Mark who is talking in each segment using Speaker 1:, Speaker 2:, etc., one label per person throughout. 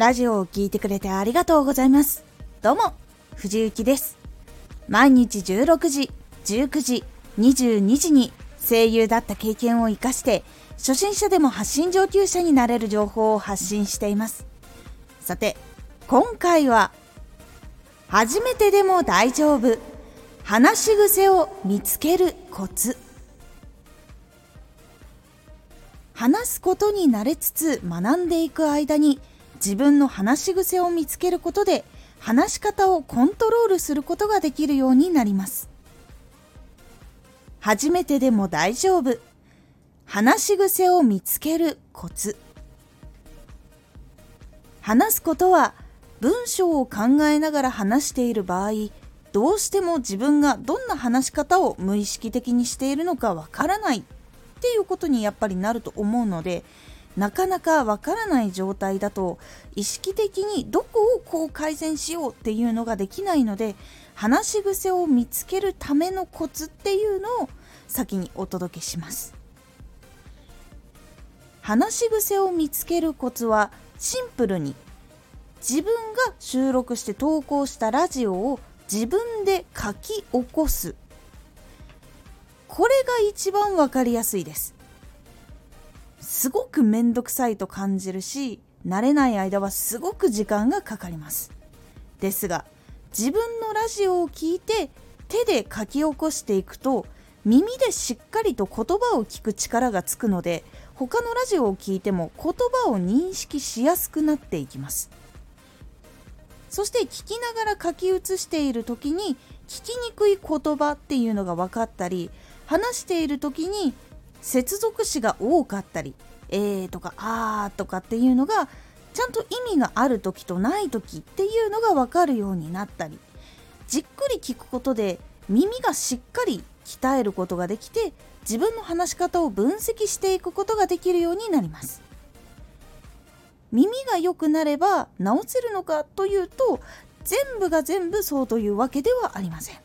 Speaker 1: ラジオを聴いてくれてありがとうございます。どうも、藤幸です。毎日16時、19時、22時に声優だった経験を活かして、初心者でも発信上級者になれる情報を発信しています。さて、今回は、初めてでも大丈夫、話し癖を見つけるコツ。話すことに慣れつつ学んでいく間に自分の話し癖を見つけることで話し方をコントロールすることができるようになります。初めてでも大丈夫。話し癖を見つけるコツ。話すことは文章を考えながら話している場合どうしても自分がどんな話し方を無意識的にしているのかわからないっていうことにやっぱりなると思うのでなかなかわからない状態だと意識的にどこをこう改善しようっていうのができないので話し癖を見つけるためのコツっていうのを先にお届けします。話し癖を見つけるコツはシンプルに自分が収録して投稿したラジオを自分で書き起こす。これが一番わかりやすいです。すごくめんどくさいと感じるし慣れない間はすごく時間がかかります。ですが自分のラジオを聞いて手で書き起こしていくと耳でしっかりと言葉を聞く力がつくので他のラジオを聞いても言葉を認識しやすくなっていきます。そして聞きながら書き写している時に聞きにくい言葉っていうのが分かったり話している時に接続詞が多かったりえーとかあーとかっていうのがちゃんと意味がある時とない時っていうのが分かるようになったりじっくり聞くことで耳がしっかり鍛えることができて自分の話し方を分析していくことができるようになります。耳が良くなれば直せるのかというと全部が全部そうというわけではありません。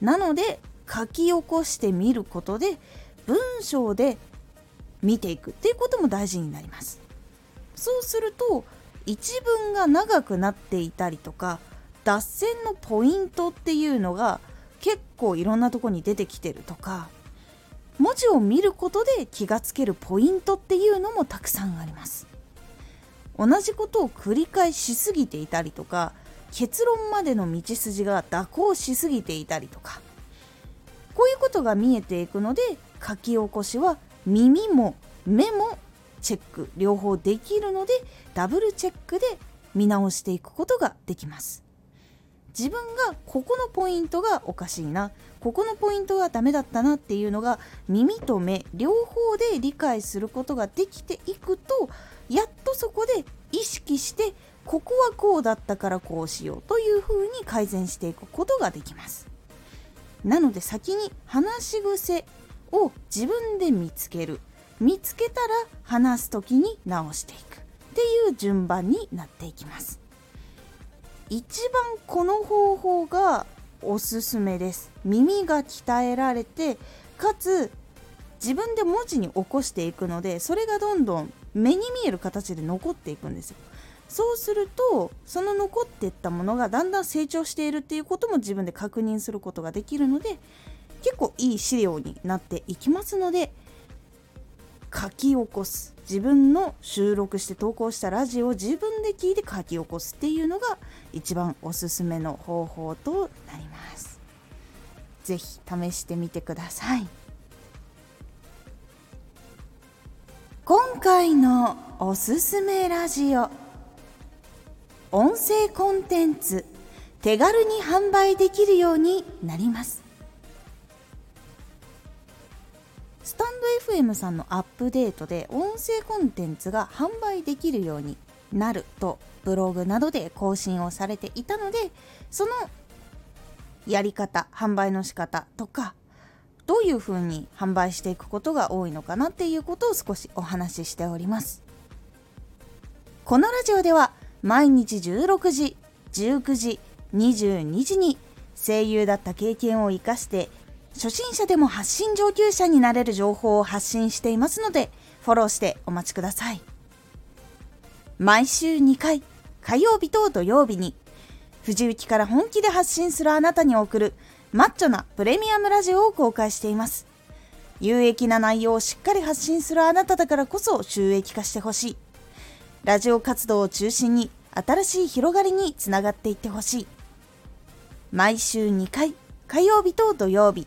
Speaker 1: なので書き起こしてみることで文章で見ていくっていうことも大事になります。そうすると一文が長くなっていたりとか脱線のポイントっていうのが結構いろんなとこに出てきてるとか文字を見ることで気がつけるポイントっていうのもたくさんあります。同じことを繰り返しすぎていたりとか結論までの道筋が蛇行しすぎていたりとかこういうことが見えていくので書き起こしは耳も目もチェック両方できるのでダブルチェックで見直していくことができます。自分がここのポイントがおかしいなここのポイントがダメだったなっていうのが耳と目両方で理解することができていくとやっとそこで意識してここはこうだったからこうしようというふうに改善していくことができます。なので先に話し癖を自分で見つける。見つけたら話す時に直していく。っていう順番になっていきます。一番この方法がおすすめです。耳が鍛えられてかつ自分で文字に起こしていくのでそれがどんどん目に見える形で残っていくんですよ。そうするとその残っていったものがだんだん成長しているっていうことも自分で確認することができるので結構いい資料になっていきますので書き起こす。自分の収録して投稿したラジオを自分で聞いて書き起こすっていうのが一番おすすめの方法となります。是非試してみてください。今回のおすすめラジオ。音声コンテンツ手軽に販売できるようになります。スタンド FM さんのアップデートで音声コンテンツが販売できるようになるとブログなどで更新をされていたのでそのやり方販売の仕方とかどういうふうに販売していくことが多いのかなっていうことを少しお話ししております。このラジオでは毎日16時19時22時に声優だった経験を生かして初心者でも発信上級者になれる情報を発信していますので、フォローしてお待ちください。毎週2回、火曜日と土曜日に、藤雪から本気で発信するあなたに送るマッチョなプレミアムラジオを公開しています。有益な内容をしっかり発信するあなただからこそ収益化してほしい。ラジオ活動を中心に新しい広がりにつながっていってほしい。毎週2回、火曜日と土曜日。